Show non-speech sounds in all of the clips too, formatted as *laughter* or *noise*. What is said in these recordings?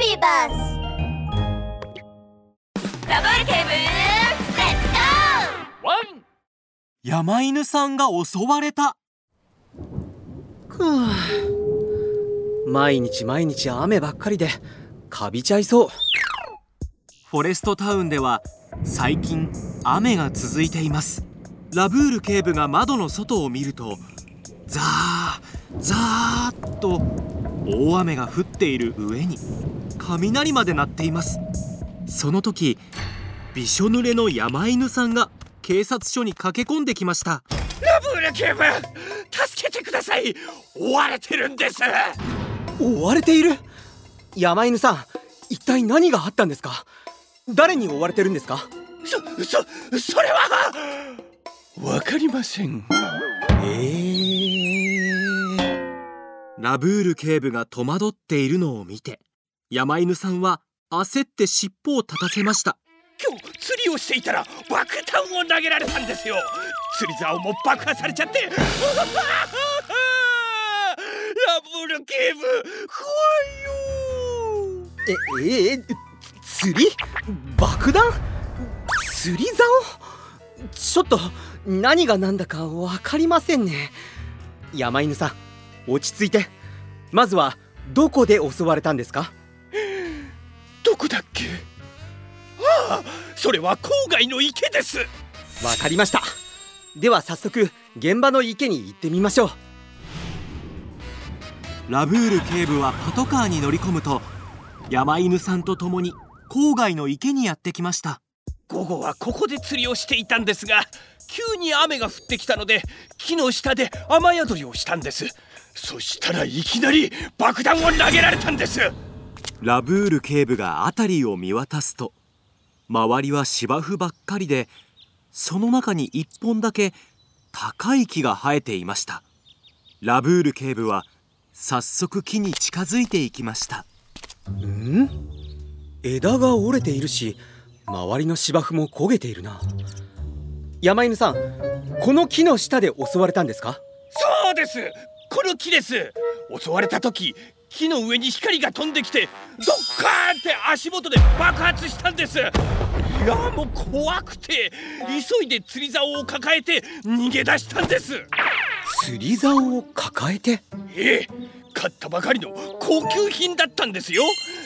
ビーバスダブルケーブルレッツゴー。ワン山犬さんが襲われた。ふう毎日毎日雨ばっかりでカビちゃいそう。フォレストタウンでは最近雨が続いています。ラブール警部が窓の外を見るとザーザーっと大雨が降っている上に雷まで鳴っています。その時びしょ濡れの山犬さんが警察署に駆け込んできました。ラブール警部助けてください。追われてるんです。追われている？山犬さん一体何があったんですか？誰に追われてるんですか？そそそれは。わかりません。えー、ラブール警部が戸惑っているのを見て山犬さんは焦って尻尾を立たせました。今日釣りをしていたら爆弾を投げられたんですよ。釣り竿も爆破されちゃって。*laughs* ラブール警部怖いよ。ええー、釣り？爆弾？釣り竿？ちょっと何が何だか分かりませんね。山犬さん落ち着いて。まずはどこで襲われたんですか？どこだっけ？ああそれは郊外の池です。わかりました。では早速現場の池に行ってみましょう。ラブール警部はパトカーに乗り込むと山犬さんと共に郊外の池にやってきました。午後はここで釣りをしていたんですが急に雨が降ってきたので木の下で雨宿りをしたんです。そしたらいきなり爆弾を投げられたんですラブール警部が辺りを見渡すと周りは芝生ばっかりでその中に一本だけ高い木が生えていました。ラブール警部は早速木に近づいていきました。ん？枝が折れているし周りの芝生も焦げているな。山犬さんこの木の下で襲われたんですか？そうです。この木です。襲われた時木の上に光が飛んできてドッカーンって足元で爆発したんです。いやもう怖くて急いで釣り竿を抱えて逃げ出したんです。釣り竿を抱えて？ええ買ったばかりの高級品だったんですよ。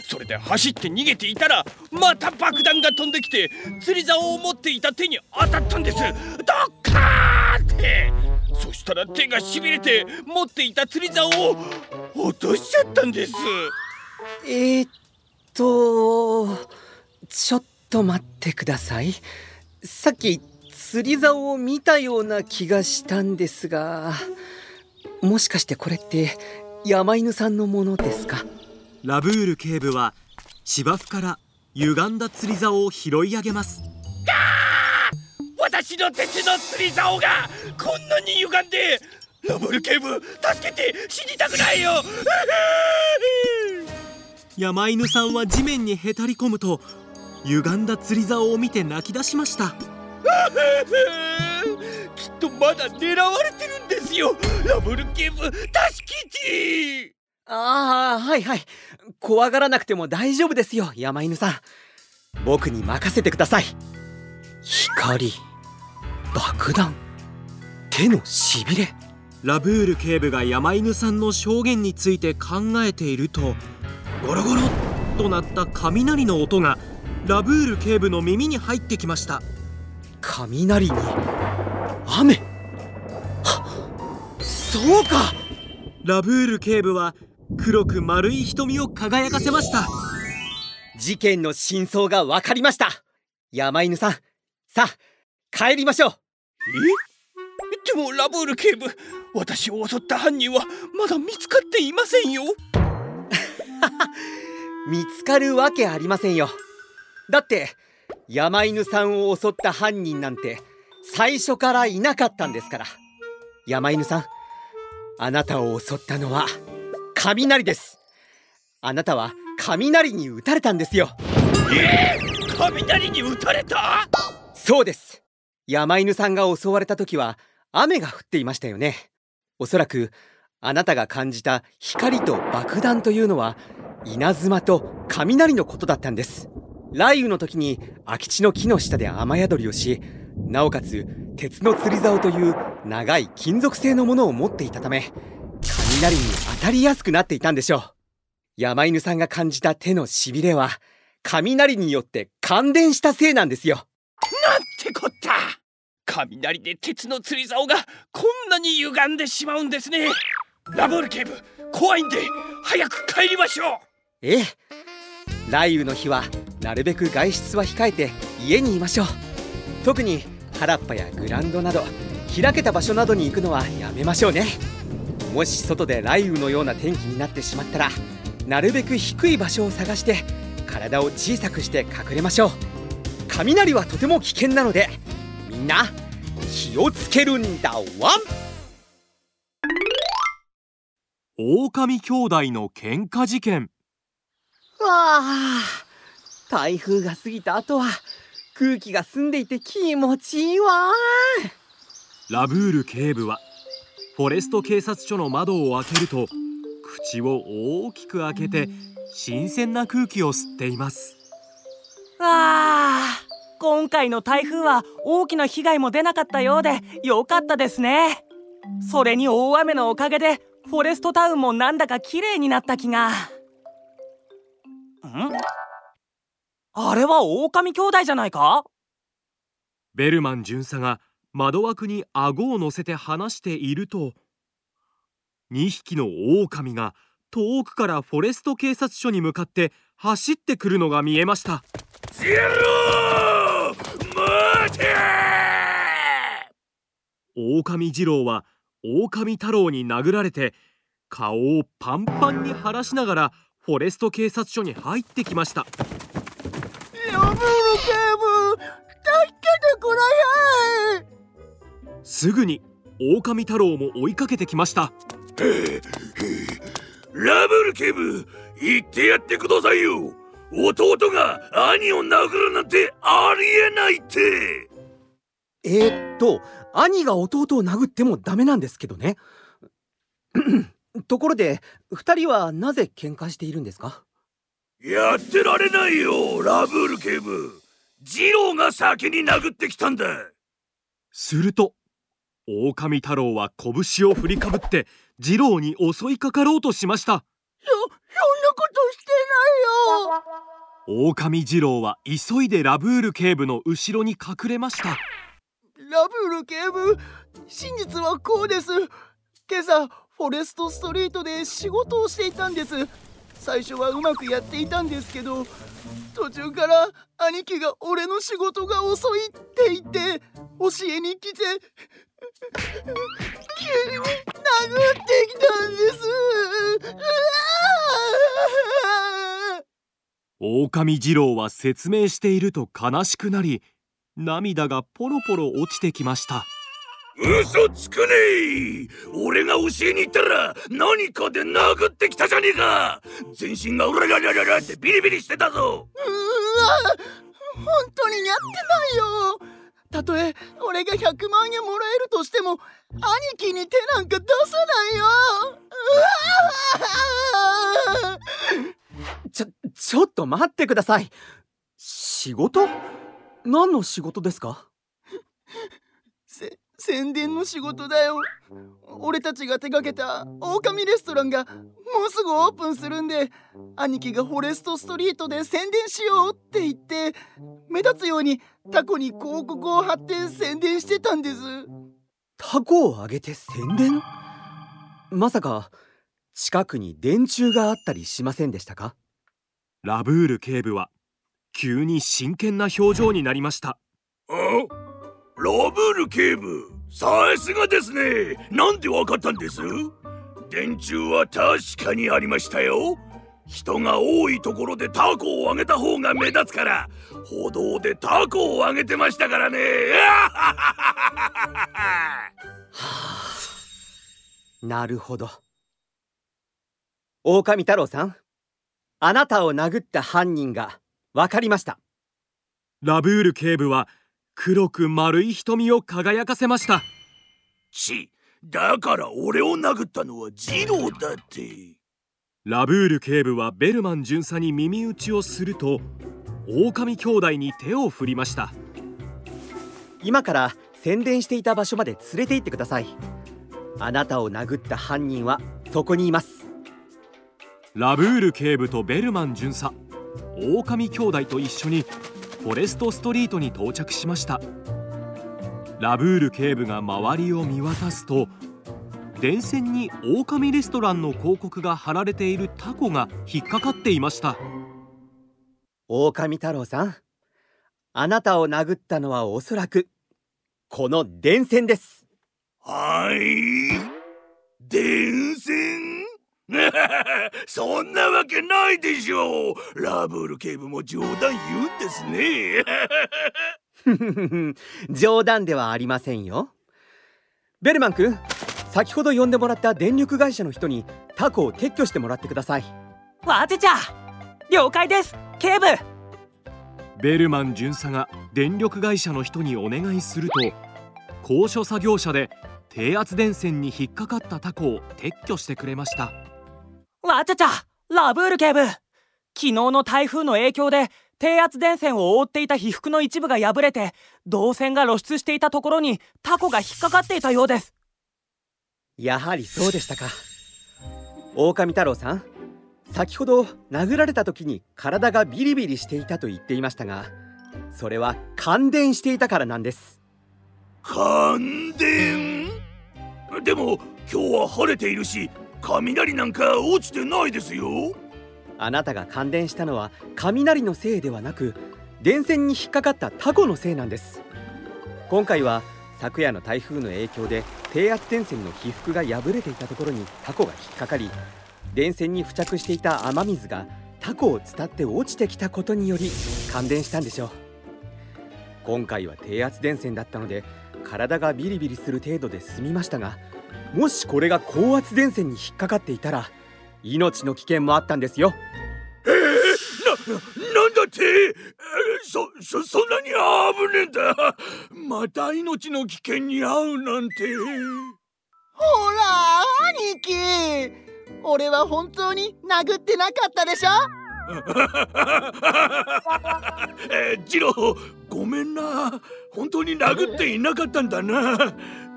それで走って逃げていたらまた爆弾が飛んできて釣り竿を持っていた手に当たったんです。ドッカーって。そしたら手がしびれて持っていた釣り竿を落としちゃったんです。えー、っとちょっと待ってください。さっき釣り竿を見たような気がしたんですがもしかしてこれって山犬さんのものですか？ラブール警部は芝生から歪んだ釣り竿を拾い上げます。私の鉄の釣り竿がこんなに歪んでラブール警部助けて死にたくないよ！*laughs* 山犬さんは地面にへたり込むと歪んだ釣り竿を見て泣き出しました。*laughs* きっとまだ狙われてるんですよ！ラブル警部助けて！ああはいはい。怖がらなくても大丈夫ですよ山犬さん。僕に任せてください。光爆弾手のしびれラブール警部が山犬さんの証言について考えているとゴロゴロっとなった雷の音がラブール警部の耳に入ってきました。雷に？雨？はそうか！ラブール警部は黒く丸い瞳を輝かせました。事件の真相が分かりました。山犬さんさあ帰りましょう。え？でもラブール警部私を襲った犯人はまだ見つかっていませんよ。*laughs* 見つかるわけありませんよ。だって山犬さんを襲った犯人なんて最初からいなかったんですから。山犬さんあなたを襲ったのは雷です。あなたは雷に打たれたんですよ。え？ー、雷に打たれた？そうです。山犬さんが襲われた時は雨が降っていましたよね。おそらくあなたが感じた光と爆弾というのは稲妻と雷のことだったんです。雷雨の時に空き地の木の下で雨宿りをしなおかつ鉄の釣り竿という長い金属製のものを持っていたため雷に当たりやすくなっていたんでしょう。山犬さんが感じた手のしびれは雷によって感電したせいなんですよ。なんてこった！雷で鉄の釣り竿がこんなに歪んでしまうんですね。ラボール警部怖いんで早く帰りましょう。ええ。雷雨の日はなるべく外出は控えて家にいましょう。特に原っぱやグランドなど開けた場所などに行くのはやめましょうね。もし外で雷雨のような天気になってしまったらなるべく低い場所を探して体を小さくして隠れましょう。雷はとても危険なのでみんな気をつけるんだワン狼兄弟の喧嘩事件。わあ台風が過ぎた後は空気が澄んでいて気持ちいいわ。ラブール警部はフォレスト警察署の窓を開けると口を大きく開けて新鮮な空気を吸っています。ああ今回の台風は大きな被害も出なかったようで良かったですね。それに大雨のおかげでフォレストタウンもなんだか綺麗になった気が。ん？あれは狼兄弟じゃないか？ベルマン巡査が窓枠に顎を乗せて話していると2匹の狼が遠くからフォレスト警察署に向かって走ってくるのが見えました。ゼロ狼二郎は狼太郎に殴られて顔をパンパンに晴らしながらフォレスト警察署に入ってきました。ラブール警部助けてくれやすぐに狼太郎も追いかけてきました。ラブル警部言ってやってくださいよ。弟が兄を殴るなんてありえないって。えー、っと兄が弟を殴ってもダメなんですけどね。ところで2人はなぜ喧嘩しているんですか？やってられないよラブール警部。二郎が先に殴ってきたんだ。すると狼太郎は拳を振りかぶって二郎に襲いかかろうとしました。そそんなことしてないよ。狼二郎は急いでラブール警部の後ろに隠れましたラブール警部真実はこうです。今朝フォレストストリートで仕事をしていたんです。最初はうまくやっていたんですけど途中から兄貴が俺の仕事が遅いって言って教えに来て急に殴ってきたんです。狼二郎は説明していると悲しくなり涙がポロポロ落ちてきました。嘘つくね。え俺が教えに行ったら何かで殴ってきたじゃねえか。全身がうらららららってビリビリしてたぞ。うわ本当にやってないよ。たとえ俺が100万円もらえるとしても兄貴に手なんか出さないよ。うわちょちょっと待ってください。仕事？何の仕事ですか？せ宣伝の仕事だよ。俺たちが手掛けた狼レストランがもうすぐオープンするんで兄貴がフォレストストリートで宣伝しようって言って目立つようにタコに広告を貼って宣伝してたんです。タコをあげて宣伝？まさか近くに電柱があったりしませんでしたか？ラブール警部は急に真剣な表情になりました。あ？ラブール警部さすがですね。なんでわかったんです？電柱は確かにありましたよ。人が多いところでタコをあげた方が目立つから。歩道でタコをあげてましたからね。なるほど。狼太郎さんあなたを殴った犯人がわかりました。ラブール警部は黒く丸い瞳を輝かせました。ちだから俺を殴ったのはジローだって。ラブール警部はベルマン巡査に耳打ちをすると狼兄弟に手を振りました。今から宣伝していた場所まで連れて行ってください。あなたを殴った犯人はそこにいます。ラブール警部とベルマン巡査狼兄弟と一緒にフォレストストリートに到着しました。ラブール警部が周りを見渡すと電線に狼レストランの広告が貼られているタコが引っかかっていました。狼太郎さんあなたを殴ったのはおそらくこの電線です。はい。電線 *laughs* そんなわけないでしょう。ラブール警部も冗談言うんですね。*laughs* 冗談ではありませんよ。ベルマン君先ほど呼んでもらった電力会社の人にタコを撤去してもらってください。わてちゃ。了解です。警部。ベルマン巡査が電力会社の人にお願いすると高所作業車で低圧電線に引っかかったタコを撤去してくれましたわちゃちゃラブール警部。昨日の台風の影響で低圧電線を覆っていた被覆の一部が破れて導線が露出していたところにタコが引っかかっていたようです。やはりそうでしたか？狼太郎さん先ほど殴られた時に体がビリビリしていたと言っていましたがそれは感電していたからなんです。感電？でも今日は晴れているし雷なんか落ちてないですよ。あなたが感電したのは雷のせいではなく電線に引っかかったタコのせいなんです。今回は昨夜の台風の影響で低圧電線の被覆が破れていたところにタコが引っかかり電線に付着していた雨水がタコを伝って落ちてきたことにより感電したんでしょう。今回は低圧電線だったので体がビリビリする程度で済みましたがもしこれが高圧電線に引っかかっていたら命の危険もあったんですよ。えー、な、なんだって？そ、そ、そんなに危ねえんだ。また命の危険に遭うなんて。ほら兄貴。俺は本当に殴ってなかったでしょ？*laughs* えー、ジローごめんな。本当に殴っていなかったんだな。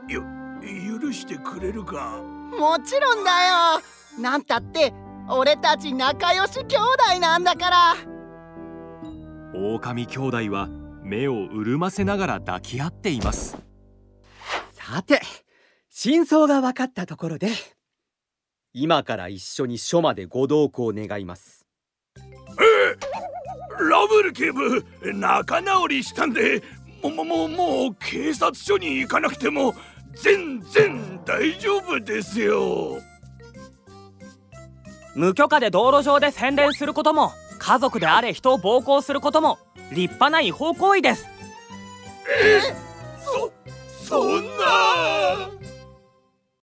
よ許してくれるか？もちろんだよ。なんたって俺たち仲良し兄弟なんだから。狼兄弟は目を潤ませながら抱き合っています。さて真相が分かったところで今から一緒に署までご同行願います。えラブル警部仲直りしたんでももももう警察署に行かなくても全然大丈夫ですよ。無許可で道路上で宣伝することも家族であれ人を暴行することも立派な違法行為です。えそそんな